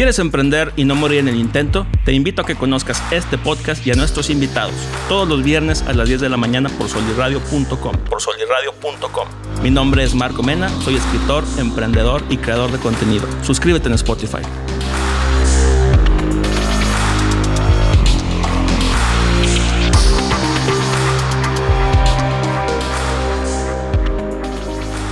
¿Quieres emprender y no morir en el intento? Te invito a que conozcas este podcast y a nuestros invitados todos los viernes a las 10 de la mañana por solirradio.com. Por solirradio.com. Mi nombre es Marco Mena, soy escritor, emprendedor y creador de contenido. Suscríbete en Spotify.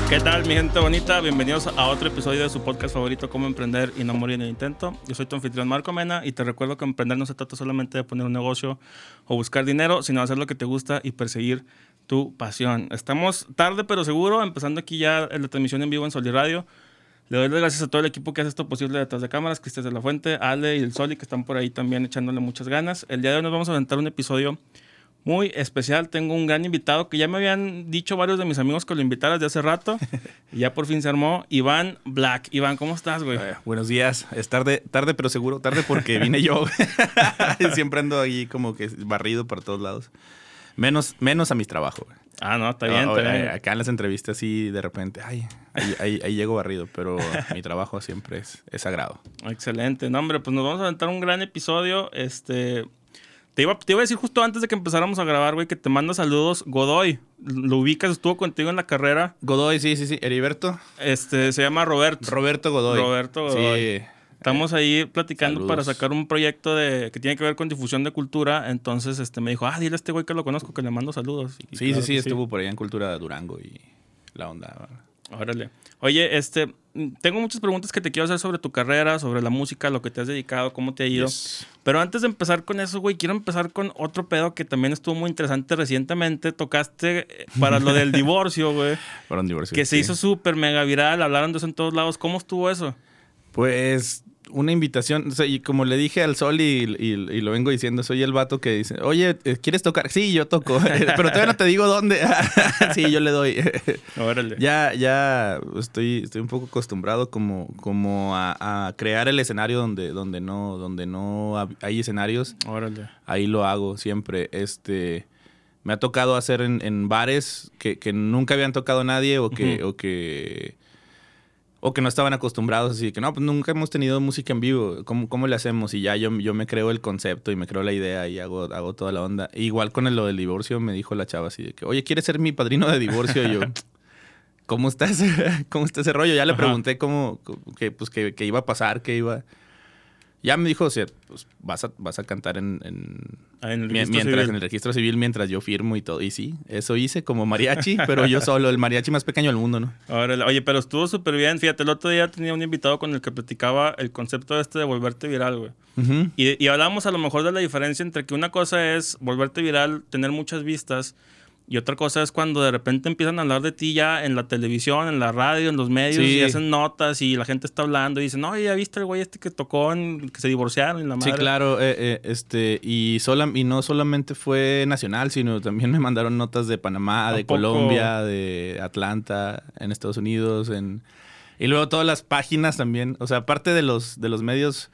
¿Qué tal, mi gente bonita? Bienvenidos a otro episodio de su podcast favorito, Cómo Emprender y No Morir en el Intento. Yo soy tu anfitrión Marco Mena y te recuerdo que emprender no se trata solamente de poner un negocio o buscar dinero, sino hacer lo que te gusta y perseguir tu pasión. Estamos tarde pero seguro, empezando aquí ya la transmisión en vivo en Soli Radio. Le doy las gracias a todo el equipo que hace esto posible detrás de cámaras, Cristian de la Fuente, Ale y el Soli, que están por ahí también echándole muchas ganas. El día de hoy nos vamos a aventar un episodio muy especial. Tengo un gran invitado que ya me habían dicho varios de mis amigos que lo invitaras de hace rato. y ya por fin se armó. Iván Black. Iván, ¿cómo estás, güey? Eh, buenos días. Es tarde, tarde pero seguro. Tarde porque vine yo. Siempre ando ahí como que barrido por todos lados. Menos, menos a mis trabajos, güey. Ah, no, está bien, está bien. Acá en las entrevistas sí de repente, ay, ahí, ahí, llego barrido, pero mi trabajo siempre es, es sagrado. Excelente. No, hombre, pues nos vamos a aventar un gran episodio. Este, te iba, te iba, a decir justo antes de que empezáramos a grabar, güey, que te manda saludos Godoy. Lo ubicas, estuvo contigo en la carrera. Godoy, sí, sí, sí. Heriberto. Este, se llama Roberto. Roberto Godoy. Roberto Godoy. Sí. Estamos ahí platicando para sacar un proyecto de, que tiene que ver con difusión de cultura. Entonces este, me dijo, ah, dile a este güey que lo conozco, que le mando saludos. sí, sí, sí, estuvo por ahí en Cultura Durango y la onda. Órale. Oye, este, tengo muchas preguntas que te quiero hacer sobre tu carrera, sobre la música, lo que te has dedicado, cómo te ha ido. Pero antes de empezar con eso, güey, quiero empezar con otro pedo que también estuvo muy interesante recientemente. Tocaste eh, para lo del divorcio, güey. Para un divorcio. Que se hizo súper mega viral, hablaron de eso en todos lados. ¿Cómo estuvo eso? Pues una invitación, o sea, y como le dije al Sol y, lo vengo diciendo, soy el vato que dice, oye, eh, ¿quieres tocar? Sí, yo toco, pero todavía no te digo dónde. sí, yo le doy. Órale. Ya, ya estoy, estoy un poco acostumbrado como, como a, crear el escenario donde, donde, no, donde no hay escenarios. Órale. Ahí lo hago siempre. Este, me ha tocado hacer en, bares que, nunca habían tocado nadie o que... o que o que no estaban acostumbrados, así que no, pues nunca hemos tenido música en vivo, ¿cómo, cómo le hacemos? Y ya yo, yo me creo el concepto y me creo la idea y hago, hago toda la onda. igual con el, lo del divorcio me dijo la chava así de que, oye, ¿quieres ser mi padrino de divorcio? Y yo, ¿cómo está ese, cómo está ese rollo? Ya le pregunté cómo, que, pues, que, que iba a pasar, que iba... Ya me dijo, o sea, pues vas a, vas a cantar en, ah, el mientras, en el registro civil mientras yo firmo y todo. Y sí, eso hice como mariachi, pero yo solo, el mariachi más pequeño del mundo, ¿no? oye, pero estuvo súper bien. Fíjate, el otro día tenía un invitado con el que platicaba el concepto este de volverte viral, güey. y, y hablábamos a lo mejor de la diferencia entre que una cosa es volverte viral, tener muchas vistas, y otra cosa es cuando de repente empiezan a hablar de ti ya en la televisión, en la radio, en los medios, y hacen notas y la gente está hablando y dicen, no, ya viste el güey este que tocó, en, que se divorciaron en la madre. Sí, claro, eh, eh, este, y, sola, y no solamente fue nacional, sino también me mandaron notas de Panamá, de Colombia, de Atlanta, en Estados Unidos, en... Y luego todas las páginas también, o sea, aparte de los, de los medios,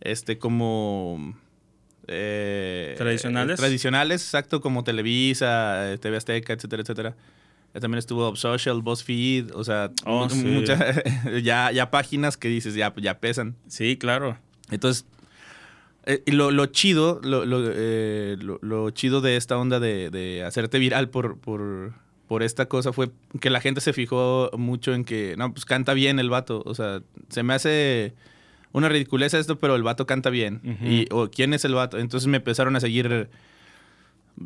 este, como eh, tradicionales. tradicionales, exacto, como Televisa, eh, TV Azteca, etcétera, etcétera. También estuvo Social, BuzzFeed, o sea, oh, ya, ya páginas que dices, ya, ya pesan. Sí, claro. Entonces, eh, lo, lo, chido, lo, lo, chido de esta onda de, de hacerte viral por, por, por, esta cosa fue que la gente se fijó mucho en que, no, pues canta bien el vato. O sea, se me hace una ridiculez esto, pero el vato canta bien. y, o, ¿Quién es el vato? Entonces me empezaron a seguir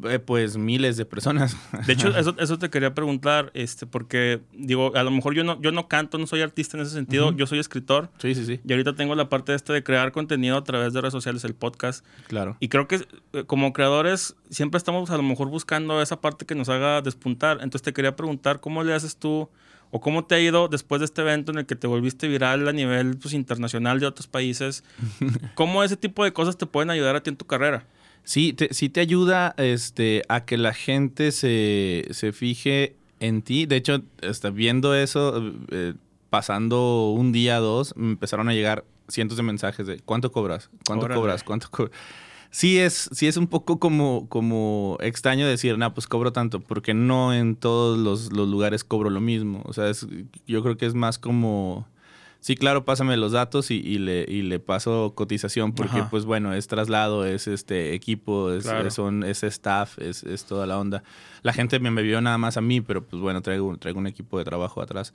eh, pues miles de personas. De hecho, eso, eso, te quería preguntar, este, porque digo, a lo mejor yo no, yo no canto, no soy artista en ese sentido, yo soy escritor. Sí, sí, sí. Y ahorita tengo la parte esta de crear contenido a través de redes sociales, el podcast. Claro. Y creo que eh, como creadores siempre estamos a lo mejor buscando esa parte que nos haga despuntar. Entonces te quería preguntar, ¿cómo le haces tú? ¿O cómo te ha ido después de este evento en el que te volviste viral a nivel pues, internacional de otros países? ¿Cómo ese tipo de cosas te pueden ayudar a ti en tu carrera? Sí, te, sí te ayuda este, a que la gente se, fije en ti. De hecho, está viendo eso, eh, pasando un día, dos, me empezaron a llegar cientos de mensajes de ¿cuánto cobras? ¿Cuánto cobras? ¿Cuánto cobras? Sí es, sí es un poco como, como extraño decir, no, pues cobro tanto, porque no en todos los, lugares cobro lo mismo. O sea, yo creo que es más como Sí, claro, pásame los datos y, y le, y le paso cotización porque, Ajá. pues bueno, es traslado, es este equipo, es, Claro. es- son, es staff, es, es toda la onda. La gente me, me vio nada más a mí, pero pues bueno, traigo, traigo un equipo de trabajo atrás.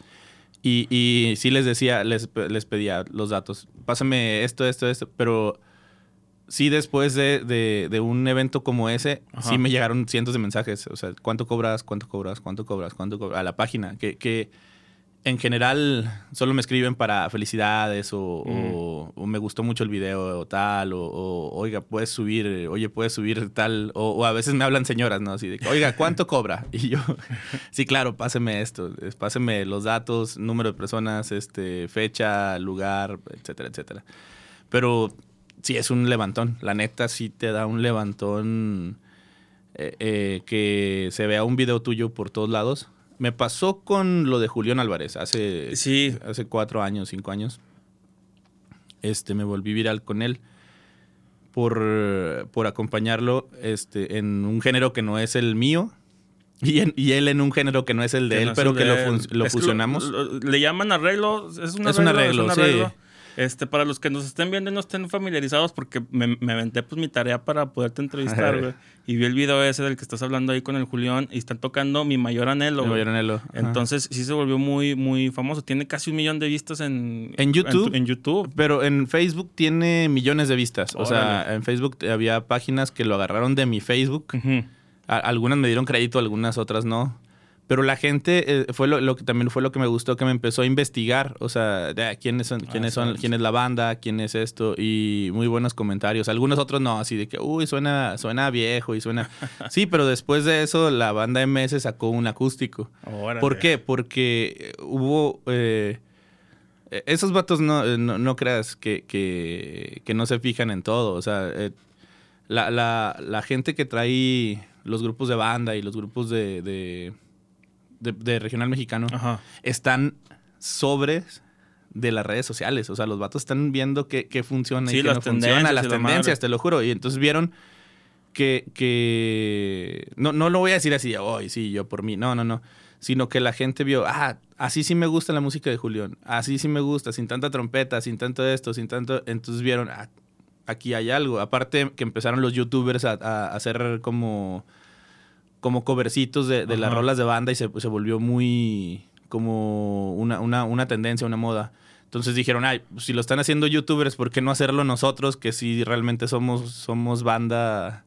Y, y sí les decía, les, les pedía los datos. Pásame esto, esto, esto, pero sí después de, de- de un evento como ese, Ajá. sí me llegaron cientos de mensajes. O sea, ¿cuánto cobras? ¿Cuánto cobras? ¿Cuánto cobras? ¿Cuánto cobras? A la página. Que, que en general solo me escriben para felicidades o, o- o me gustó mucho el video o tal, o, o, oiga, puedes subir, oye, puedes subir tal, o, a veces me hablan señoras, ¿no? Así de, oiga, ¿cuánto cobra? Y yo, sí, claro, páseme esto, es- páseme los datos, número de personas, este, fecha, lugar, etcétera, etcétera. Pero sí es un levantón, la neta sí te da un levantón eh, eh, que se vea un video tuyo por todos lados. Me pasó con lo de Julián Álvarez hace, Sí. hace cuatro años, cinco años. Este, me volví viral con él por, por acompañarlo este, en un género que no es el mío y, en- y él en un género que no es el de Que él, no es pero que lo, fun- lo Es que fusionamos. lo- le llaman arreglo. Es un Es un arreglo. arreglo, sí. Este, para los que nos estén viendo y no estén familiarizados, porque me, me aventé pues mi tarea para poderte entrevistar, güey. Y vi el video ese del que estás hablando ahí con el Julián y están tocando Mi Mayor Anhelo. Voy a Anhelo. Ajá. Entonces sí se volvió muy, muy famoso. Tiene casi un millón de vistas en, ¿En YouTube? En, tu- en YouTube. Pero en Facebook tiene millones de vistas. O sea, en Facebook había páginas que lo agarraron de mi Facebook. Algunas me dieron crédito, algunas otras no. Pero la gente, eh, fue lo, lo que también fue lo que me gustó, que me empezó a investigar. O sea, de, ah, quiénes son, quiénes son, quién es la banda, quién es esto, y muy buenos comentarios. Algunos otros no, así de que, uy, suena, suena viejo y suena. sí, pero después de eso, la banda MS sacó un acústico. Órale. ¿Por qué? Porque eh, hubo. eh, eh, esos vatos no, no, no creas que, que, que no se fijan en todo. O sea, eh, la, la- la gente que trae los grupos de banda y los grupos de, de, de- de regional mexicano Ajá. están sobres de las redes sociales. O sea, los vatos están viendo qué, qué funciona Sí, y qué no funciona, las tendencias, te lo juro. Y entonces vieron que, que no, no lo voy a decir así, hoy sí, yo por mí, no, no, no, sino que la gente vio, ah, así sí me gusta la música de Julián, así sí me gusta, sin tanta trompeta, sin tanto esto, sin tanto, entonces vieron, ah, aquí hay algo. Aparte que empezaron los youtubers a, a hacer como, como covercitos de, de las rolas de banda y se, se volvió muy como una, una, una tendencia, una moda. Entonces dijeron, ay, pues, si lo están haciendo youtubers, ¿por qué no hacerlo nosotros? Que si realmente somos, somos banda,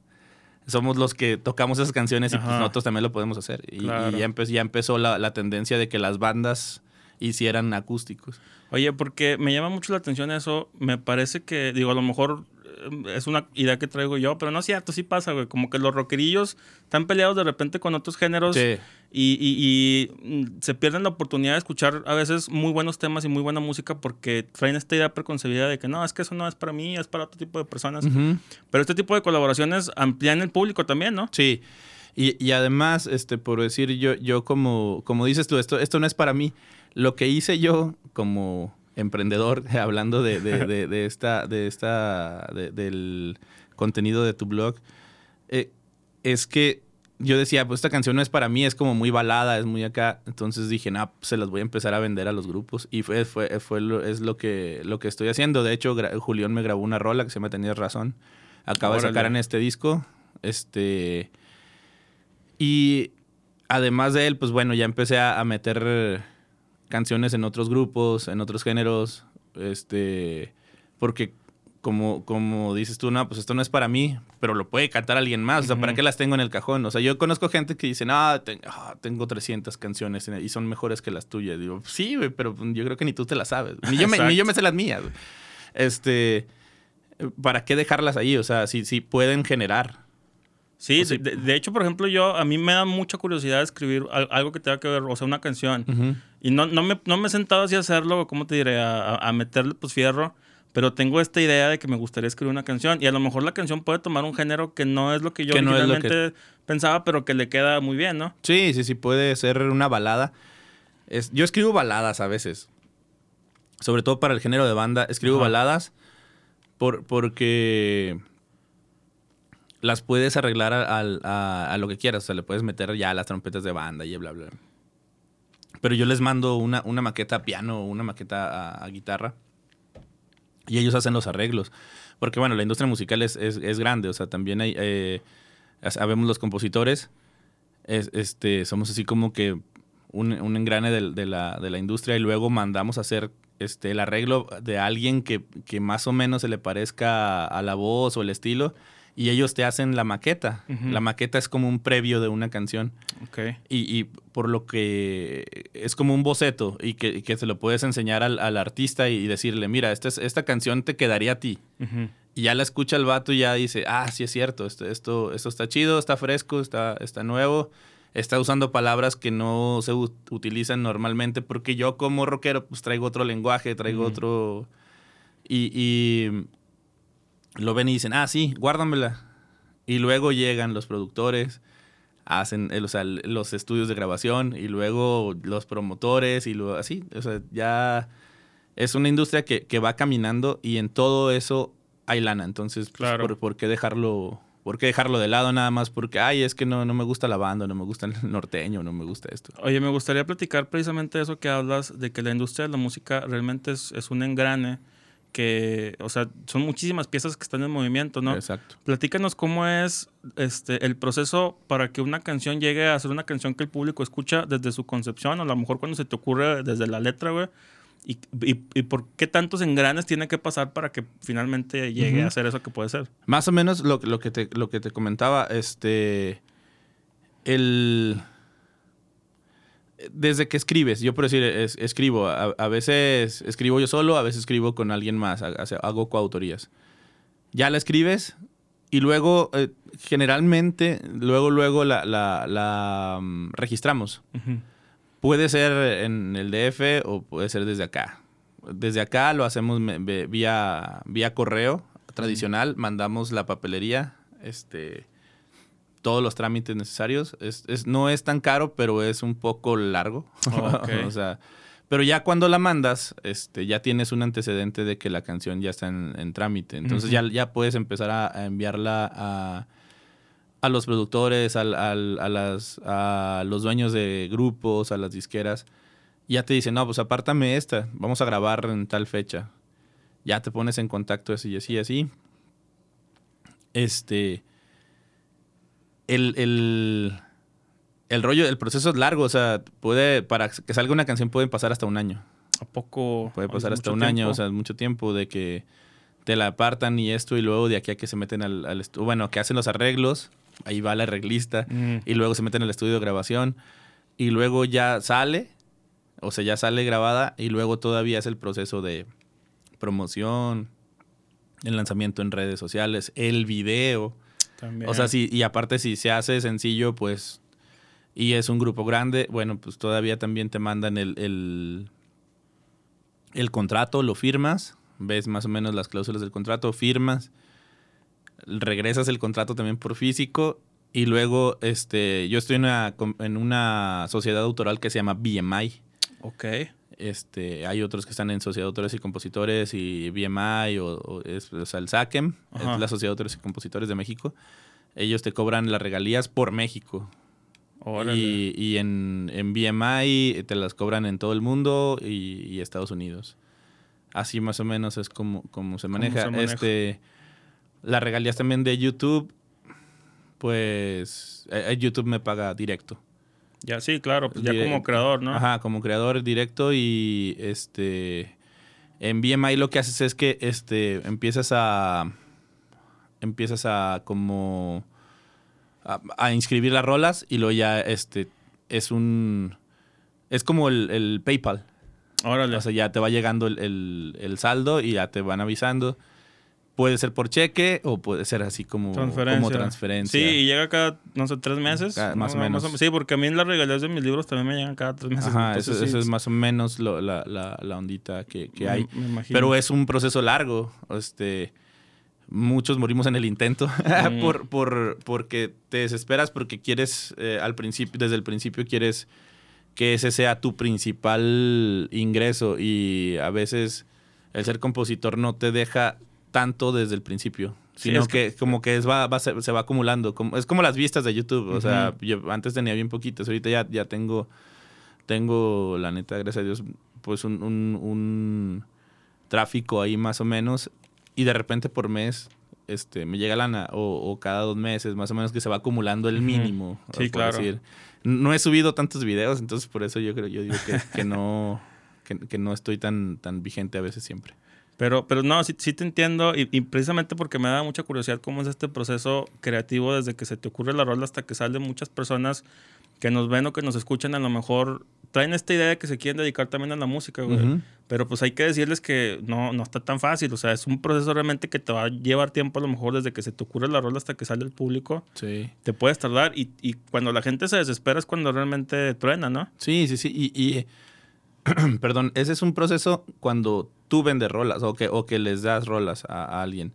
somos los que tocamos esas canciones y pues nosotros también lo podemos hacer. Y, Claro. y ya, empe- ya empezó la, la tendencia de que las bandas hicieran acústicos. Oye, porque me llama mucho la atención eso. Me parece que, digo, a lo mejor es una idea que traigo yo, pero no es cierto, sí pasa, güey. Como que los rockerillos están peleados de repente con otros géneros Sí. y, y- y, mm, se pierden la oportunidad de escuchar a veces muy buenos temas y muy buena música porque traen esta idea preconcebida de que no, es que eso no es para mí, es para otro tipo de personas. Ujú. Pero este tipo de colaboraciones amplían el público también, ¿no? Sí. Y, y además, este, por decir yo, yo como, como dices tú, esto, esto no es para mí. Lo que hice yo como emprendedor, hablando de, de- de- de esta, de esta, de- del contenido de tu blog, eh, es que yo decía, pues esta canción no es para mí, es como muy balada, es muy acá. Entonces dije, no, pues, se las voy a empezar a vender a los grupos. Y fue, fue, fue lo, es lo que, lo que estoy haciendo. De hecho, Julián me grabó una rola que se me Tenías razón. Acaba de sacar en este disco. Este. Y además de él, pues bueno, ya empecé a, a meter canciones en otros grupos, en otros géneros. Este. Porque como, como dices tú, no, pues esto no es para mí, pero lo puede cantar alguien más. O sea, ¿para qué las tengo en el cajón? O sea, yo conozco gente que dice, ah, tengo 300 canciones y son mejores que las tuyas. Digo, sí, güey, pero yo creo que ni tú te las sabes. Ni yo me, ni yo me sé las mías. Este, ¿para qué dejarlas ahí? O sea, si, si pueden generar. Sí, O sí. de, de hecho, por ejemplo, yo, a mí me da mucha curiosidad escribir al- algo que tenga que ver, o sea, una canción. Y no, no, me, no me he sentado así a hacerlo, ¿cómo te diré? A, a- meterle pues fierro. Pero tengo esta idea de que me gustaría escribir una canción. Y a lo mejor la canción puede tomar un género que no es lo que yo Que no pensaba, pero que le queda muy bien, ¿no? Sí, sí, sí, puede ser una balada. Es, yo escribo baladas a veces. Sobre todo para el género de banda. Escribo Ajá. baladas por, porque las puedes arreglar a, a- lo que quieras. O sea, le puedes meter ya las trompetas de banda y bla, bla. Pero yo les mando una, una maqueta a piano una maqueta a, guitarra y ellos hacen los arreglos. Porque bueno, la industria musical es, es, grande, o sea, también hay, eh, sabemos los compositores, este, somos así como que un, un engrane de, la, de, la, industria y luego mandamos a hacer este, el arreglo de alguien que, que más o menos se le parezca a la voz o el estilo y ellos te hacen la maqueta. La maqueta es como un previo de una canción. Okay. Y, y, por lo que es como un boceto y que, que se lo puedes enseñar al, al, artista y decirle, mira, esta, esta canción te quedaría a ti. Y ya la escucha el vato y ya dice, ah, sí es cierto, esto, esto, esto está chido, está fresco, está, está nuevo. Está usando palabras que no se utilizan normalmente porque yo como rockero pues traigo otro lenguaje, traigo otro... y, y lo ven y dicen, ah, sí, guárdamela. Y luego llegan los productores, hacen o sea, los estudios de grabación y luego los promotores y luego así. O sea, ya es una industria que, que va caminando y en todo eso hay lana. Entonces, pues, claro. ¿por, qué dejarlo? ¿Por qué dejarlo de lado nada más? Porque, ay, es que no, no me gusta la banda, no me gusta el norteño, no me gusta esto. Oye, me gustaría platicar precisamente eso que hablas, de que la industria de la música realmente es, es un engrane que, o sea, son muchísimas piezas que están en movimiento, ¿no? Exacto. Platícanos cómo es este, el proceso para que una canción llegue a ser una canción que el público escucha desde su concepción, o a lo mejor cuando se te ocurre desde la letra, güey. Y, y, por qué tantos engranes tiene que pasar para que finalmente llegue a ser eso que puede ser? Más o menos lo, lo, que, te, lo que te comentaba, este. El desde que escribes, yo por decir, escribo, a, veces escribo yo solo, a veces escribo con alguien más, hago coautorías. Ya la escribes y luego, eh, generalmente, luego, luego la, mm, registramos. Puede ser en el DF o puede ser desde acá. Desde acá lo hacemos vía, vía correo tradicional, mandamos la papelería, este todos los trámites necesarios. Es, no es tan caro, pero es un poco largo. o sea, pero ya cuando la mandas, este, ya tienes un antecedente de que la canción ya está en, trámite. Entonces ya, ya puedes empezar a, enviarla a, a, los productores, a, las, a los dueños de grupos, a las disqueras. Ya te dicen, no, pues apártame esta, vamos a grabar en tal fecha. Ya te pones en contacto así y así, así. Este el, el, rollo, el proceso es largo, o sea, puede, para que salga una canción puede pasar hasta un año. ¿A poco? Puede pasar hasta un año, o sea, mucho tiempo de que te la apartan y esto y luego de aquí a que se meten al, al estudio, bueno, que hacen los arreglos, ahí va la arreglista mm. y luego se meten al estudio de grabación y luego ya sale, o sea, ya sale grabada y luego todavía es el proceso de promoción, el lanzamiento en redes sociales, el video, o sea, sí, y aparte si se hace sencillo, pues, y es un grupo grande, bueno, pues todavía también te mandan el, el, contrato, lo firmas, ves más o menos las cláusulas del contrato, firmas, regresas el contrato también por físico y luego este, yo estoy en una, en una sociedad autoral que se llama BMI. Ok. Este, hay otros que están en Sociedad de Autores y Compositores y BMI o, es, el SACEM, es la Sociedad de Autores y Compositores de México. Ellos te cobran las regalías por México. Y, y, en, en, BMI te las cobran en todo el mundo y, Estados Unidos. Así más o menos es como, como se maneja. Este, las regalías también de YouTube, pues eh, eh, YouTube me paga directo. Ya, sí, claro, pues ya como creador, ¿no? Ajá, como creador directo y este en BMI lo que haces es que este empiezas a empiezas a como a, inscribir las rolas y luego ya este es un es como el, PayPal. Órale. O sea, ya te va llegando el, el saldo y ya te van avisando. Puede ser por cheque o puede ser así como transferencia. Como transferencia. Sí, y llega cada, no sé, tres meses. más o menos. sí, porque a mí las regalías de mis libros también me llegan cada tres meses. Ajá, eso, es más o menos la, la, la, ondita que, que hay. Pero es un proceso largo. Este, muchos morimos en el intento por, por, porque te desesperas porque quieres, eh, al principio, desde el principio quieres que ese sea tu principal ingreso y a veces el ser compositor no te deja tanto desde el principio, sino que, como que es, va, se, va acumulando. Como, es como las vistas de YouTube. O sea, yo antes tenía bien poquitas, ahorita ya, ya tengo tengo, la neta, gracias a Dios, pues un, un, un tráfico ahí más o menos. Y de repente por mes este, me llega lana o, o, cada dos meses, más o menos que se va acumulando el mínimo. Sí, claro. Decir. No he subido tantos videos, entonces por eso yo creo, yo digo que, que no, que, que, no estoy tan, tan vigente a veces siempre. Pero, pero no, sí, sí te entiendo y, y, precisamente porque me da mucha curiosidad cómo es este proceso creativo desde que se te ocurre la rola hasta que salen muchas personas que nos ven o que nos escuchan a lo mejor traen esta idea de que se quieren dedicar también a la música, güey. Uh -huh. Pero pues hay que decirles que no, no está tan fácil. O sea, es un proceso realmente que te va a llevar tiempo a lo mejor desde que se te ocurre la rola hasta que sale el público. Sí. Te puedes tardar y, y cuando la gente se desespera es cuando realmente truena, ¿no? Sí, sí, sí. Y, y perdón, ese es un proceso cuando tú vendes rolas o que, o que les das rolas a, a alguien.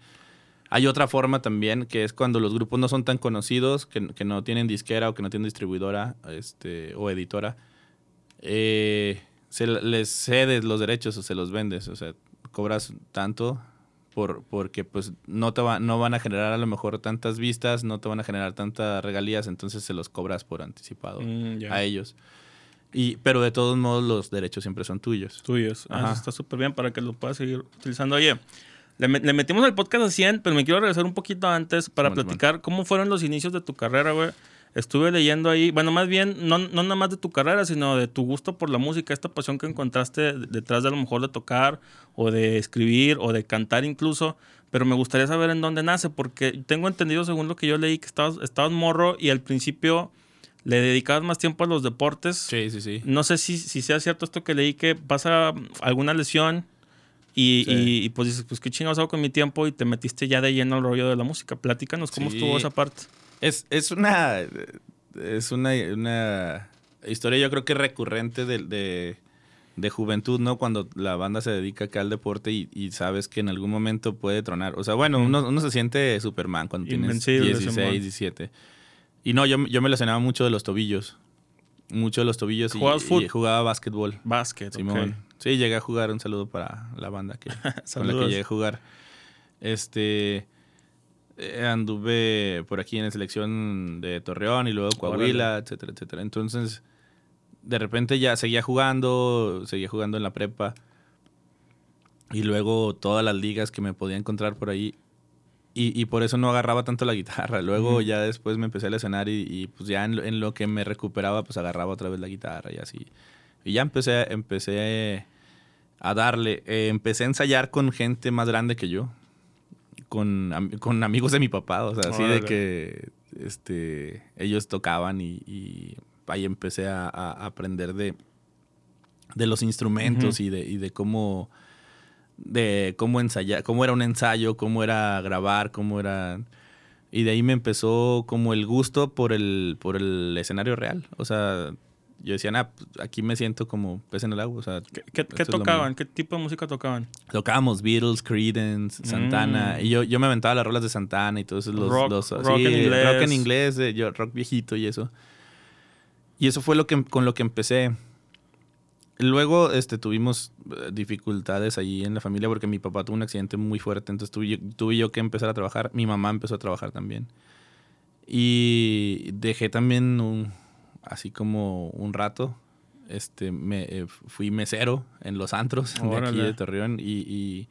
Hay otra forma también, que es cuando los grupos no son tan conocidos, que, que no tienen disquera o que no tienen distribuidora este, o editora. Eh, se les cedes los derechos o se los vendes. O sea, cobras tanto por, porque pues no, te va, no van a generar a lo mejor tantas vistas, no te van a generar tantas regalías, entonces se los cobras por anticipado Mm, a ellos. Y, pero de todos modos los derechos siempre son tuyos. Tuyos. Ah, eso está súper bien para que lo puedas seguir utilizando. Oye, le, le metimos el podcast a 100, pero me quiero regresar un poquito antes para platicar cómo fueron los inicios de tu carrera, güey. Estuve leyendo ahí, bueno, más bien, no, no nada más de tu carrera, sino de tu gusto por la música, esta pasión que encontraste detrás de a lo mejor de tocar, o de escribir, o de cantar incluso. Pero me gustaría saber en dónde nace, porque tengo entendido, según lo que yo leí, que estabas, estabas morro y al principio le dedicabas más tiempo a los deportes. Sí, sí, sí. No sé si, si sea cierto esto que leí que pasa alguna lesión y, Sí. y- y, pues dices, pues qué chingados hago con mi tiempo y te metiste ya de lleno al rollo de la música. Platícanos cómo Sí. estuvo esa parte. Es, es una. Es una, una historia, yo creo que recurrente de, de, de juventud, ¿no? Cuando la banda se dedica acá al deporte y, y sabes que en algún momento puede tronar. O sea, bueno, uno, uno se siente Superman cuando tienes Invencible, 16, Simón. 17. Y no, yo, yo me lesionaba mucho de los tobillos. Mucho de los tobillos y, ¿Jugabas y jugaba básquetbol. Básquet, Simón. Sí, llegué a jugar. Un saludo para la banda que, con la que llegué a jugar. Este. eh, Anduve por aquí en la selección de Torreón y luego Coahuila, etcétera, etcétera. Entonces, de repente ya seguía jugando, seguía jugando en la prepa. Y luego todas las ligas que me podía encontrar por ahí. Y, y por eso no agarraba tanto la guitarra. Luego ya después me empecé a lesionar y, y, pues ya en lo, en lo que me recuperaba, pues agarraba otra vez la guitarra y así. Y ya empecé, empecé a darle. Eh, empecé a ensayar con gente más grande que yo. Con, am- con amigos de mi papá. O sea, así de que este, ellos tocaban y, y ahí empecé a, a aprender de, de los instrumentos y, de, y de cómo de cómo ensayar, cómo era un ensayo, cómo era grabar, cómo era y de ahí me empezó como el gusto por el por el escenario real. O sea, yo decía, "Ah, aquí me siento como pez en el agua", o sea, ¿Qué, qué- tocaban? ¿Qué tipo de música tocaban? Tocábamos Beatles, Creedence, Santana. Mm. Y yo, yo me aventaba las rolas de Santana y todos los, Rock- los- rock sí, en inglés. rock en inglés, eh, yo, rock viejito y eso. Y eso fue lo que con lo que empecé. Luego este, tuvimos eh, dificultades ahí en la familia porque mi papá tuvo un accidente muy fuerte, entonces tuve, tuve yo que empezar a trabajar. Mi mamá empezó a trabajar también. Y dejé también un- así como un rato. Este, me, eh, fui mesero en los antros de aquí de Torreón y, y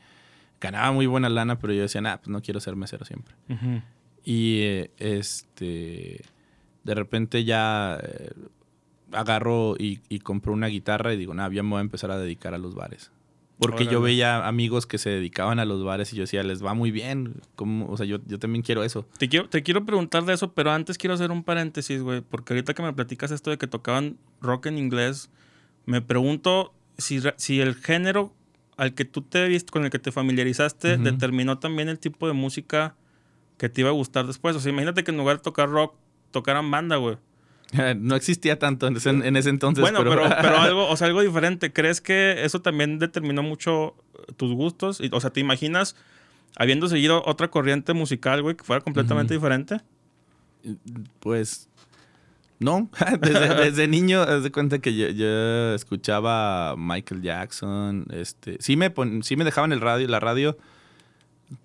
ganaba muy buena lana, pero yo decía, nah, pues no quiero ser mesero siempre. Y eh, este de repente ya eh, agarro y, y compro una guitarra y digo, nah, ya me voy a empezar a dedicar a los bares. Porque yo veía amigos que se dedicaban a los bares y yo decía, les va muy bien. ¿Cómo? O sea, yo, yo también quiero eso. Te quiero, te quiero preguntar de eso, pero antes quiero hacer un paréntesis, güey, porque ahorita que me platicas esto de que tocaban rock en inglés, me pregunto si, si el género al que tú te viste, con el que te familiarizaste, determinó también el tipo de música que te iba a gustar después. O sea, imagínate que en lugar de tocar rock, tocaran banda, güey. no existía tanto en ese, en ese entonces. Bueno, pero, pero algo, o sea, algo diferente. ¿Crees que eso también determinó mucho eh, tus gustos? O sea, ¿te imaginas habiendo seguido otra corriente musical, güey, que fuera completamente diferente? Pues no, desde, desde niño, haz de cuenta que yo, yo escuchaba Michael Jackson, este, sí me pon- sí me dejaban el radio, la radio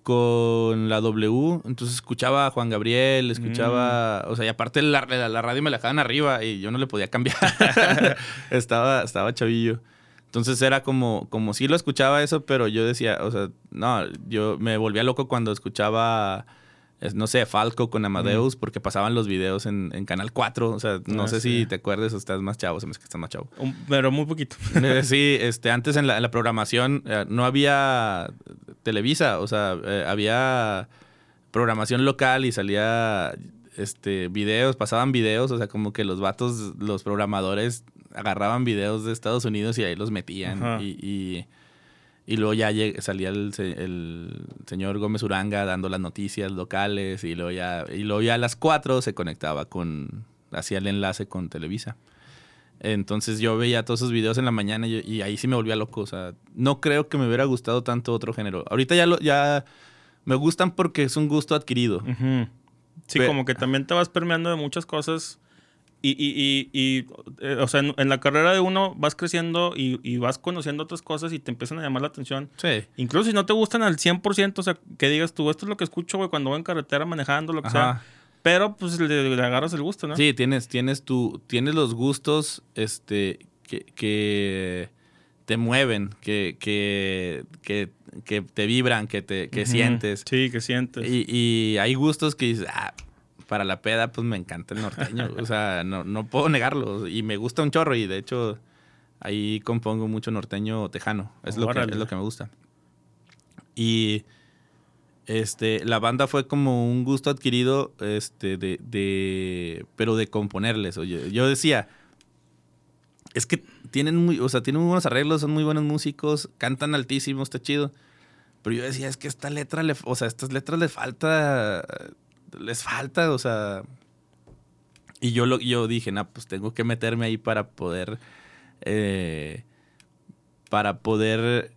con la W, entonces escuchaba a Juan Gabriel, escuchaba, o sea, y aparte la, la, la radio me la dejaban arriba y yo no le podía cambiar. estaba, estaba chavillo. Entonces era como, como si lo escuchaba eso, pero yo decía, o sea, no, yo me volvía loco cuando escuchaba, es- no sé, Falco con Amadeus, porque pasaban los videos en, en Canal 4. O sea, no Ah, sé sí. si te acuerdas o estás más chavo, se me hace que estás más chavo. Pero muy poquito. Eh, sí, este, antes en la, en la programación eh, no había Televisa, o sea, eh, había programación local y salía este, videos, pasaban videos, o sea, como que los vatos, los programadores agarraban videos de Estados Unidos y ahí los metían y, y, y luego ya salía el, el señor Gómez Uranga dando las noticias locales y luego ya, y luego ya a las 4 se conectaba con, hacía el enlace con Televisa. Entonces yo veía todos esos videos en la mañana y, y ahí sí me volvía loco. O sea, no creo que me hubiera gustado tanto otro género. Ahorita ya, lo, ya me gustan porque es un gusto adquirido. Sí, como que también te vas permeando de muchas cosas. Y, y, y, y, eh, o sea, en, en la carrera de uno vas creciendo y, y vas conociendo otras cosas y te empiezan a llamar la atención. Sí. Incluso si no te gustan al 100%, o sea, que digas tú, esto es lo que escucho, güey, cuando voy en carretera manejando, lo que sea. Pero, pues, le, le agarras el gusto, ¿no? Sí, tienes, tienes tu, tienes los gustos este, que, que te mueven, que, que, que, que te vibran, que, te, que sientes. Sí, que sientes. Y, y hay gustos que dices, ah, para la peda, pues me encanta el norteño. o sea, no, no puedo negarlo. Y me gusta un chorro. Y de hecho, ahí compongo mucho norteño tejano. Es, lo que, es lo que me gusta. Y este, la banda fue como un gusto adquirido, este, de, de pero de componerles. Oye, yo decía, es que tienen muy, o sea, tienen muy buenos arreglos, son muy buenos músicos, cantan altísimo, está chido. Pero yo decía, es que esta letra, le, o sea, estas letras les falta, les falta, o sea. Y yo, lo, yo dije, no, pues tengo que meterme ahí para poder, eh, para poder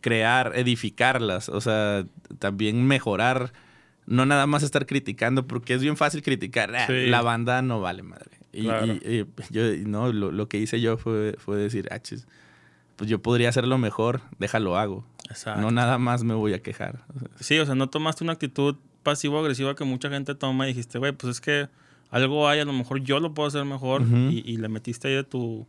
crear, edificarlas, o sea, también mejorar, no nada más estar criticando, porque es bien fácil criticar, "Ah, Sí. la banda no vale madre. Y, Claro. y- y yo, no, lo, lo que hice yo fue, fue decir, ah, chis, pues yo podría hacerlo mejor, déjalo hago. Exacto. No nada más me voy a quejar. Sí, o sea, no tomaste una actitud pasivo-agresiva que mucha gente toma y dijiste, güey, pues es que algo hay, a lo mejor yo lo puedo hacer mejor y, y le metiste ahí de tu,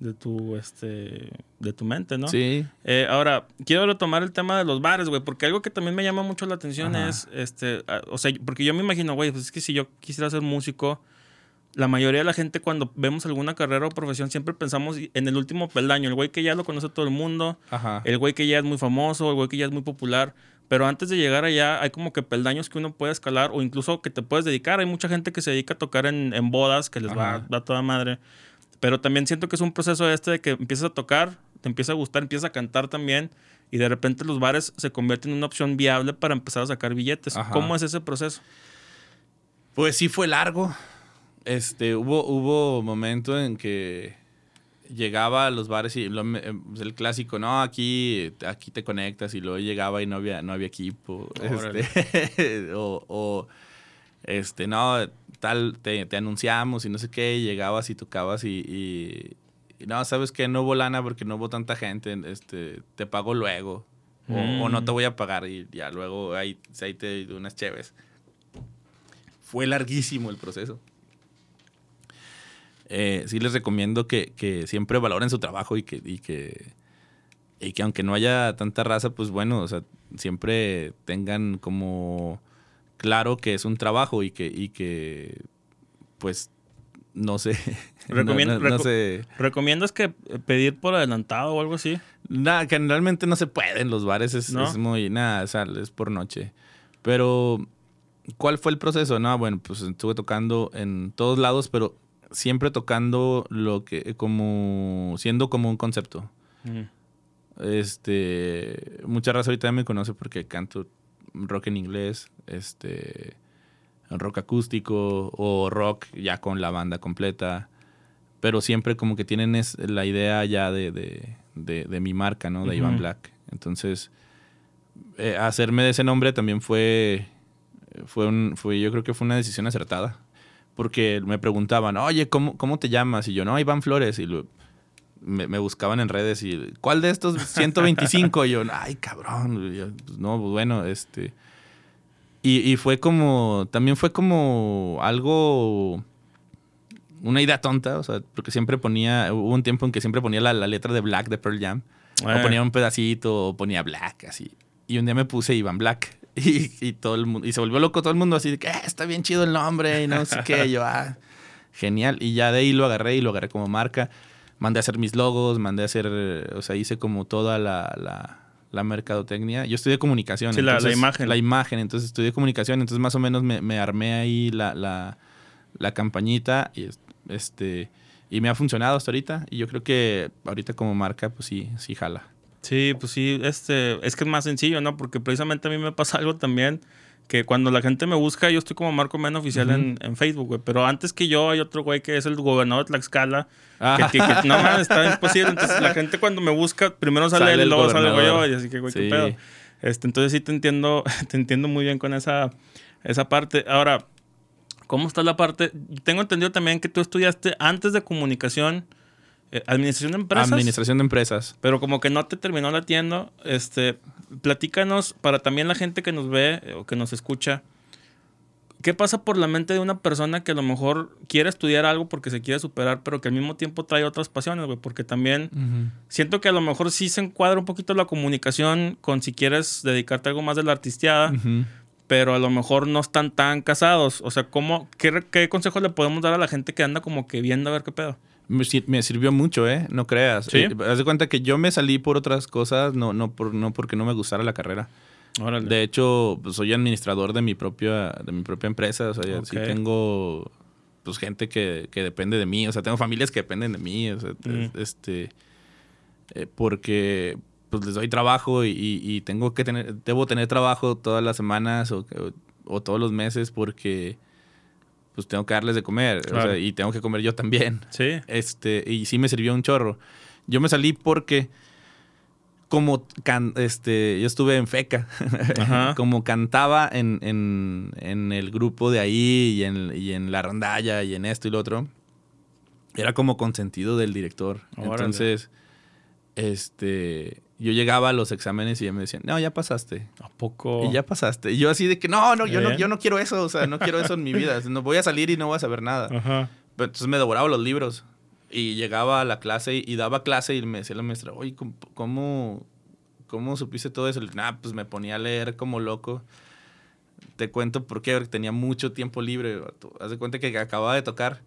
de tu, este, de tu mente, ¿no? Sí. Eh, ahora, quiero retomar el tema de los bares, güey, porque algo que también me llama mucho la atención Ajá. es, este, ah, o sea, porque yo me imagino, güey, pues es que si yo quisiera ser músico, la mayoría de la gente cuando vemos alguna carrera o profesión siempre pensamos en el último peldaño, el güey que ya lo conoce todo el mundo, Ajá. el güey que ya es muy famoso, el güey que ya es muy popular. Pero antes de llegar allá hay como que peldaños que uno puede escalar o incluso que te puedes dedicar. Hay mucha gente que se dedica a tocar en, en bodas, que les va Ajá. a dar toda madre. Pero también siento que es un proceso este de que empiezas a tocar, te empieza a gustar, empiezas a cantar también y de repente los bares se convierten en una opción viable para empezar a sacar billetes. Ajá. ¿Cómo es ese proceso? Pues sí fue largo. Este, hubo, hubo momento en que llegaba a los bares y lo- eh, el clásico, no, aquí, aquí te conectas y luego llegaba y no había, no había equipo. Este, o, o, este, no, tal, te, te anunciamos y no sé qué, y llegabas y tocabas y, y- no, sabes que no hubo lana porque no hubo tanta gente, este, te pago luego. O, no te voy a pagar y ya luego ahí, ahí te doy unas cheves. Fue larguísimo el proceso. Eh, sí les recomiendo que, que siempre valoren su trabajo y que, y que, y que aunque no haya tanta raza, pues bueno, o sea, siempre tengan como claro que es un trabajo y que, y que pues, no sé. no- Recomiendo- no- sé. ¿Recomiendas que eh, pedir por adelantado o algo así? Nada, generalmente no se puede en los bares, es, ¿No? es muy, nada, es por noche. Pero, ¿cuál fue el proceso? No, bueno, pues estuve tocando en todos lados, pero siempre tocando lo que, como, siendo como un concepto. Mm. Este, mucha raza ahorita me conoce porque canto rock en inglés, este, rock acústico o rock ya con la banda completa. Pero siempre como que tienen es, la idea ya de, de, de- de mi marca, ¿no? De Iván Ujú. Black. Entonces, eh, hacerme de ese nombre también fue, fue, un, fue, yo creo que fue una decisión acertada. Porque me preguntaban, oye, ¿cómo, cómo te llamas? Y yo, no, Iván Flores. Y lo- me, me buscaban en redes y, ¿cuál de estos 125? Y yo, ay, cabrón. Yo, pues, no, pues, bueno, este... Y, y fue como, también fue como algo, una idea tonta, o sea, porque siempre ponía, hubo un tiempo en que siempre ponía la, la letra de Black de Pearl Jam, Eh. o ponía un pedacito, o ponía Black, así. Y un día me puse Iván Black. Y, y todo el mundo, y se volvió loco todo el mundo así de que "Eh, está bien chido el nombre y no sé qué. Y yo, ah, genial. Y ya de ahí lo agarré y lo agarré como marca. Mandé a hacer mis logos, mandé a hacer, o sea, hice como toda la, la, la mercadotecnia. Yo estudié comunicación. Sí, la- la entonces- imagen. La imagen, entonces estudié comunicación, entonces más o menos me, me armé ahí la, la, la campañita y es- este y me ha funcionado hasta ahorita y yo creo que ahorita como marca pues sí, sí jala. Sí, pues sí, este, es que es más sencillo, ¿no? Porque precisamente a mí me pasa algo también, que cuando la gente me busca, yo estoy como Marco Mena oficial en, en Facebook, güey. Pero antes que yo hay otro güey que es el gobernador de Tlaxcala, Ah. que, que- que- no mames, está imposible. Entonces la gente cuando me busca, primero sale, Sale él, el luego salgo yo, y así que, güey, qué Sí. pedo. Este, entonces sí te entiendo, te entiendo muy bien con esa, esa parte. Ahora, ¿cómo está la parte? Tengo entendido también que tú estudiaste antes de comunicación, eh, administración de empresas. Administración de empresas. Pero como que no te terminó latiendo, este, platícanos para también la gente que nos ve eh, o que nos escucha, ¿qué pasa por la mente de una persona que a lo mejor quiere estudiar algo porque se quiere superar, pero que al mismo tiempo trae otras pasiones, güey? Porque también siento que a lo mejor sí se encuadra un poquito la comunicación con si quieres dedicarte a algo más de la artisteada, pero a lo mejor no están tan casados. O sea, ¿cómo, qué, ¿qué consejos le podemos dar a la gente que anda como que viendo a ver qué pedo? Me, sir- me sirvió mucho, ¿eh? No creas. ¿Sí? Eh, haz de cuenta que yo me salí por otras cosas, no, no, por, no porque no me gustara la carrera. Órale. De hecho, pues, soy administrador de mi propia, de mi propia empresa. O sea, sí tengo pues, gente que, que depende de mí. O sea, tengo familias que dependen de mí. O sea, Mm. este, eh, porque pues, les doy trabajo y, y- y tengo que tener, debo tener trabajo todas las semanas o, o- o todos los meses porque pues tengo que darles de comer. o sea, y tengo que comer yo también. Sí. Este, y sí me sirvió un chorro. Yo me salí porque como can- este, yo estuve en FECA, Ajá. como cantaba en, en- en el grupo de ahí y en, y en la rondalla y en esto y lo otro, era como consentido del director. Órale. Entonces, este, yo llegaba a los exámenes y ya me decían, no, ya pasaste. ¿A poco? Y ya pasaste. Y yo así de que, no, no, yo no, Bien. yo no quiero eso, o sea, no quiero eso en mi vida. No voy a salir y no voy a saber nada. Ajá. Pero entonces me devoraba los libros. Y llegaba a la clase y, y daba clase y me decía la maestra, oye, ¿cómo, cómo, cómo supiste todo eso? Nah, pues me ponía a leer como loco. Te cuento por qué, porque tenía mucho tiempo libre. Haz de cuenta que acababa de tocar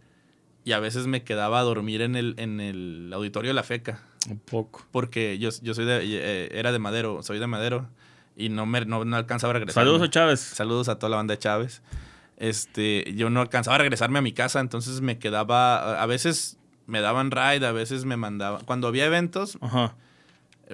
y a veces me quedaba a dormir en el, en el auditorio de la FECA. Un poco. Porque yo, yo soy de, eh, era de Madero, soy de Madero y no, me, no, no alcanzaba a regresar. Saludos a Chávez. Saludos a toda la banda de Chávez. Este, yo no alcanzaba a regresarme a mi casa, entonces me quedaba, a veces me daban ride, a veces me mandaban, cuando había eventos, Ajá.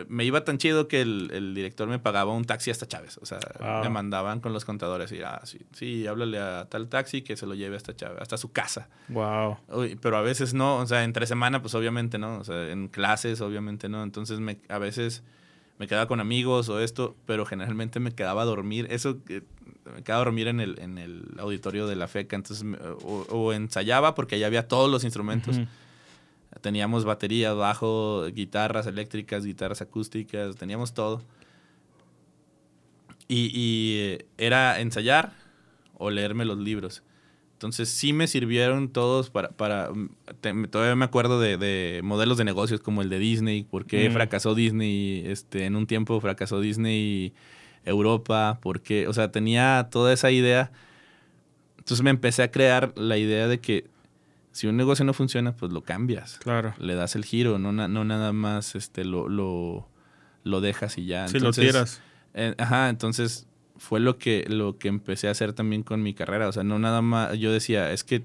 Me iba tan chido que el, el director me pagaba un taxi hasta Chávez, o sea, Wow. me mandaban con los contadores y, ah, sí, sí, háblale a tal taxi que se lo lleve hasta Chávez, hasta su casa. Wow. Uy, pero a veces no, o sea, entre semana, pues obviamente no, o sea, en clases, obviamente no. Entonces, me, a veces me quedaba con amigos o esto, pero generalmente me quedaba a dormir. Eso, eh, me quedaba a dormir en el, en el auditorio de la FECA. Entonces, me- o, o ensayaba porque allá había todos los instrumentos. Teníamos batería, bajo, guitarras eléctricas, guitarras acústicas, teníamos todo. Y, y, eh, era ensayar o leerme los libros. Entonces sí me sirvieron todos para... para mm, te- todavía me acuerdo de, de modelos de negocios como el de Disney, por qué Mm. fracasó Disney, este, en un tiempo fracasó Disney Europa, porque, o sea, tenía toda esa idea. Entonces me empecé a crear la idea de que si un negocio no funciona, pues lo cambias Claro. le das el giro, no, no nada más este, lo, lo, lo dejas y ya. Si Entonces, lo tiras. eh, ajá, entonces fue lo que, lo que empecé a hacer también con mi carrera. O sea, no nada más, yo decía, es que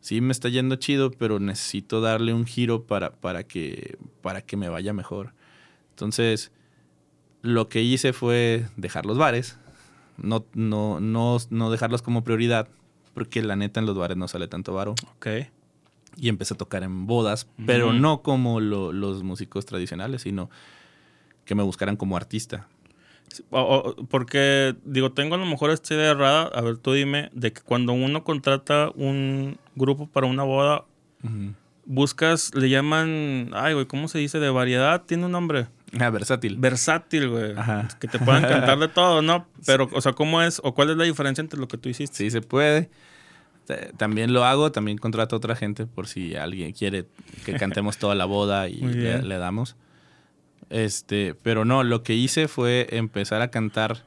sí me está yendo chido, pero necesito darle un giro para, para, que, para que me vaya mejor. Entonces, lo que hice fue dejar los bares, no, no, no, no dejarlos como prioridad, porque la neta en los bares no sale tanto varo Ok. y empecé a tocar en bodas, pero no como lo- los músicos tradicionales, sino que me buscaran como artista. O- o- porque, digo, tengo a lo mejor esta idea errada. A ver, tú dime, de que cuando uno contrata un grupo para una boda, buscas, le llaman, ay, güey, ¿cómo se dice? De variedad, tiene un nombre. Ah, versátil. Versátil, güey. Ajá. Que te puedan cantar de todo, ¿no? Pero, o sea, ¿cómo es? ¿O cuál es la diferencia entre lo que tú hiciste? Sí, se puede. También lo hago, también contrato a otra gente por si alguien quiere que cantemos toda la boda y le, damos. Este, pero no, lo que hice fue empezar a cantar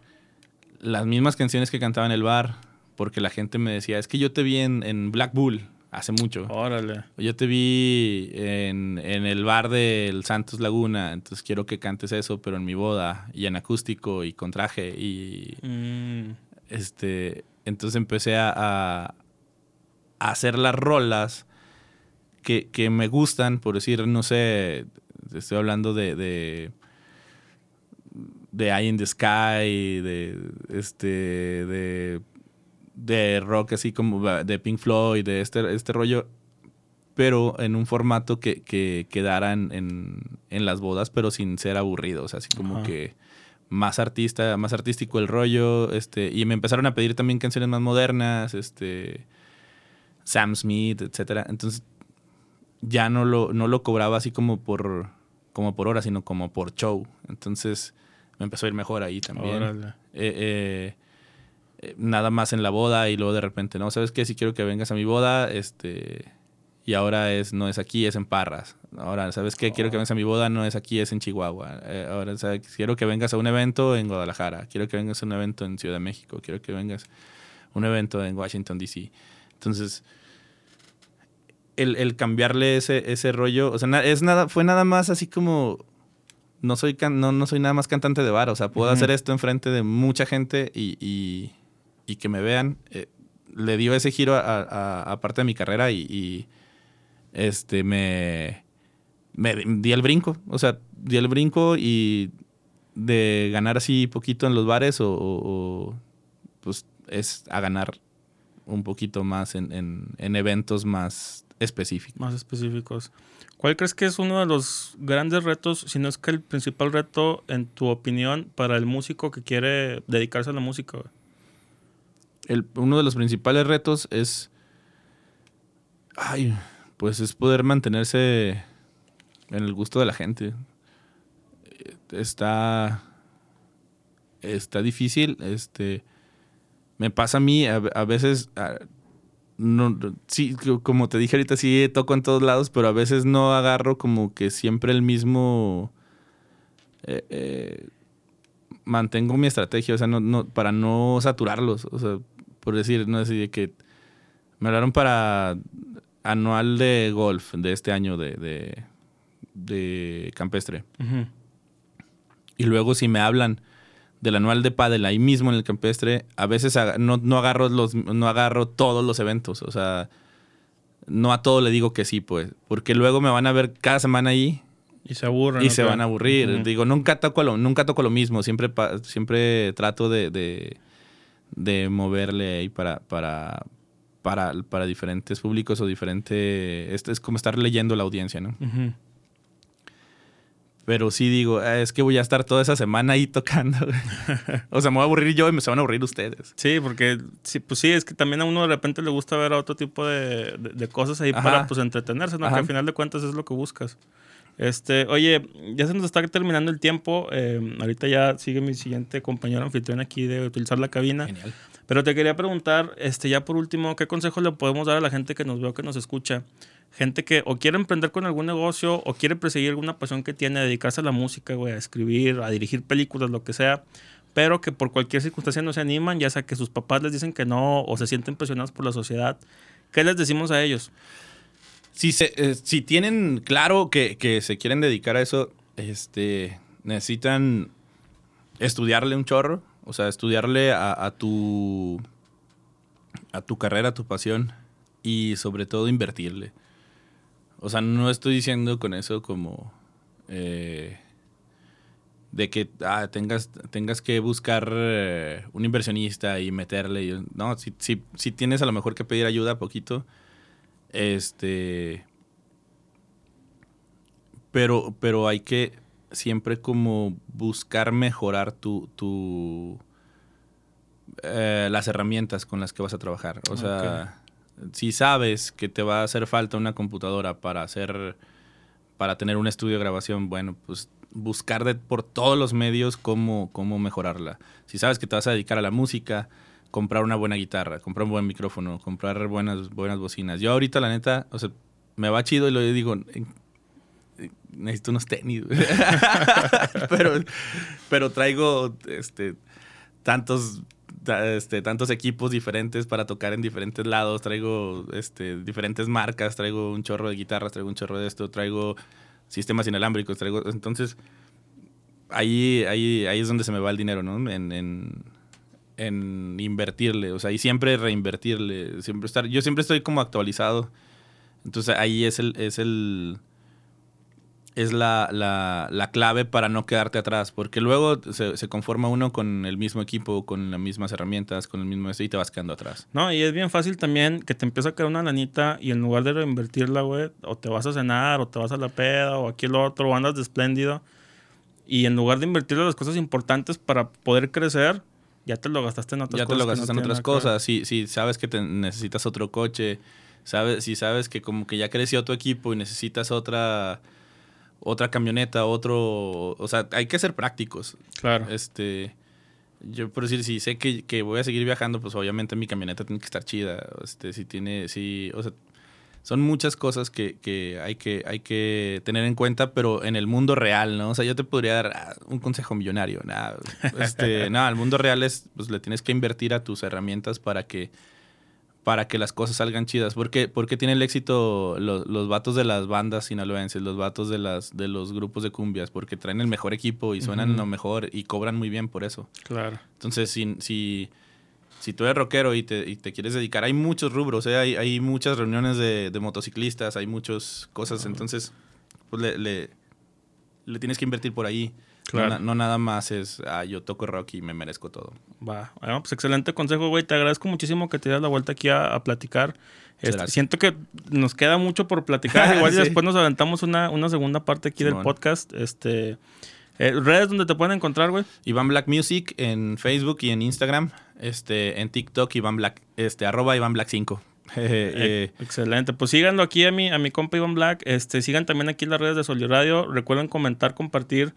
las mismas canciones que cantaba en el bar, porque la gente me decía, es que yo te vi en, en Black Bull hace mucho. Órale. Yo te vi en, en el bar del Santos Laguna, entonces quiero que cantes eso, pero en mi boda, y en acústico, y con traje, y Mm, este, entonces empecé a, a- a hacer las rolas que, que me gustan, por decir, no sé, estoy hablando de, de, de Eye in the Sky, de, este, de, de rock así como de Pink Floyd, de este, este rollo, pero en un formato que, que quedara en, en, en las bodas, pero sin ser aburridos, así como Ajá. que más artista, más artístico el rollo, este, y me empezaron a pedir también canciones más modernas, este, Sam Smith, etcétera. Entonces ya no lo, no lo cobraba así como por, como por hora, sino como por show. Entonces me empezó a ir mejor ahí también. órale. Eh, eh, eh, nada más en la boda y luego de repente, no, ¿sabes qué? Si quiero que vengas a mi boda, este, y ahora es, no es aquí, es en Parras. Ahora, ¿sabes qué? Quiero que vengas a mi boda, no es aquí, es en Chihuahua. Eh, ahora, ¿sabes? Quiero que vengas a un evento en Guadalajara. Quiero que vengas a un evento en Ciudad de México. Quiero que vengas a un evento en Washington, D.C. Entonces, el, el cambiarle ese, ese rollo, o sea, na- es nada, fue nada más así como no soy can- no, no soy nada más cantante de bar, o sea, puedo hacer esto enfrente de mucha gente y, y- y que me vean. Eh, le dio ese giro a, parte de mi carrera y, este me, me di el brinco, o sea, di el brinco y de ganar así poquito en los bares o, pues es a ganar un poquito más en, en- en eventos más específicos. Más específicos. ¿Cuál crees que es uno de los grandes retos, si no es que el principal reto, en tu opinión, para el músico que quiere dedicarse a la música? Uno de los principales retos es. Ay, pues es poder mantenerse en el gusto de la gente. Está. Está difícil. Este. Me pasa a mí, a, veces. no, sí, co- como te dije ahorita, sí toco en todos lados, pero a veces no agarro como que siempre el mismo. eh, eh, mantengo mi estrategia, o sea, no, no, para no saturarlos. O sea, por decir, no así de que me hablaron para anual de golf de este año de, de, de campestre. Ujú. Y luego si me hablan del anual de pádel ahí mismo en el campestre, a veces aga- no, no agarro los no agarro todos los eventos, o sea, no a todo le digo que sí, pues, porque luego me van a ver cada semana ahí Y se aburren. y ¿no? se van a aburrir. Ujú. Digo, nunca toco lo, nunca toco lo mismo. Siempre, siempre trato de, de, de moverle ahí para, para, para, para diferentes públicos o diferente. Esto es como estar leyendo la audiencia, ¿no? Pero sí digo, "Ah, es que voy a estar toda esa semana ahí tocando. o sea, me voy a aburrir yo y me se van a aburrir ustedes. Sí, porque sí, pues sí, es que también a uno de repente le gusta ver a otro tipo de, de- de cosas ahí Ajá. para pues entretenerse, ¿no? Que al final de cuentas es lo que buscas. Este, oye, ya se nos está terminando el tiempo. eh, ahorita ya sigue mi siguiente compañero anfitrión aquí de utilizar la cabina. Genial. Pero te quería preguntar, este, ya por último, ¿qué consejos le podemos dar a la gente que nos ve o que nos escucha? Gente que o quiere emprender con algún negocio o quiere perseguir alguna pasión que tiene, dedicarse a la música, güey, a escribir, a dirigir películas, lo que sea, pero que por cualquier circunstancia no se animan, ya sea que sus papás les dicen que no o se sienten presionados por la sociedad. ¿Qué les decimos a ellos? Si, se, eh, si tienen claro que, que se quieren dedicar a eso, este, necesitan estudiarle un chorro, o sea, estudiarle a, tu a tu carrera, a tu pasión y sobre todo invertirle. O sea, no estoy diciendo con eso como eh, de que ah, tengas, tengas que buscar eh, un inversionista y meterle. no, si, si, si tienes a lo mejor que pedir ayuda poquito, este. Pero, pero hay que siempre como buscar mejorar tu. tu eh, las herramientas con las que vas a trabajar. O sea, si sabes que te va a hacer falta una computadora para hacer, para tener un estudio de grabación, bueno, pues buscar de, por todos los medios cómo, cómo mejorarla. Si sabes que te vas a dedicar a la música, comprar una buena guitarra, comprar un buen micrófono, comprar buenas, buenas bocinas. Yo ahorita, la neta, o sea, me va chido y lo digo, necesito unos tenis. pero, pero traigo este, tantos este, tantos equipos diferentes para tocar en diferentes lados, traigo este, diferentes marcas, traigo un chorro de guitarras, traigo un chorro de esto, traigo sistemas inalámbricos, traigo... Entonces, ahí, ahí, ahí es donde se me va el dinero, ¿no? En, en, en invertirle, o sea, y siempre reinvertirle, siempre estar... Yo siempre estoy como actualizado, entonces ahí es el... Es el es la, la, la, clave para no quedarte atrás, porque luego se, se, conforma uno con el mismo equipo, con las mismas herramientas, con el mismo y te vas quedando atrás. No, y es bien fácil también que te empieza a caer una lanita y en lugar de reinvertirla, güey, o te vas a cenar, o te vas a la peda, o aquí el otro, o andas de espléndido, y en lugar de invertirle las cosas importantes para poder crecer, ya te lo gastaste en otras ya cosas. Ya te lo gastaste en otras cosas, si, si sabes que te necesitas otro coche, sabes, si sabes que como que ya creció tu equipo y necesitas otra otra camioneta, otro... O sea, hay que ser prácticos. Claro. Este... Yo por decir, si sé que, que, voy a seguir viajando, pues obviamente mi camioneta tiene que estar chida. Este, si tiene, si, o sea, son muchas cosas que, que, hay que hay que tener en cuenta, pero en el mundo real, ¿no? O sea, yo te podría dar ah, un consejo millonario. Nada, este, nada, el mundo real es, pues le tienes que invertir a tus herramientas para que para que las cosas salgan chidas. Porque, porque tiene el éxito los, los vatos de las bandas sinaloenses, los vatos de, las, de los grupos de cumbias, porque traen el mejor equipo y suenan lo mejor y cobran muy bien por eso. Claro. Entonces, si, si, si tú eres rockero y te, y te quieres dedicar, hay muchos rubros, ¿eh? hay, hay muchas reuniones de, de motociclistas, hay muchas cosas, entonces pues le, le, le tienes que invertir por ahí. Claro. No, no, nada más es, ah, yo toco rock y me merezco todo. Va, bueno, pues excelente consejo, güey. Te agradezco muchísimo que te das la vuelta aquí a, a platicar. Este, siento que nos queda mucho por platicar. Igual sí. y después nos aventamos una, una segunda parte aquí sí, del bueno. podcast. Este, eh, redes donde te pueden encontrar, güey. Iván Black Music en Facebook y en Instagram. Este, en TikTok, Iván Black, este, arroba Iván Black 5. eh, Excelente. Pues síganlo aquí a mi, a mi compa Iván Black. Este, sigan también aquí las redes de Solio Radio. Recuerden comentar, compartir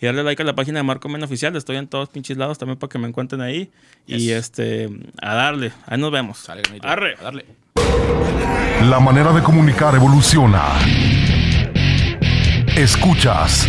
y darle like a la página de Marco Men Oficial. Estoy en todos pinches lados también para que me encuentren ahí. Yes. Y este, a darle. Ahí nos vemos. Sale, Arre. A darle. La manera de comunicar evoluciona. Escuchas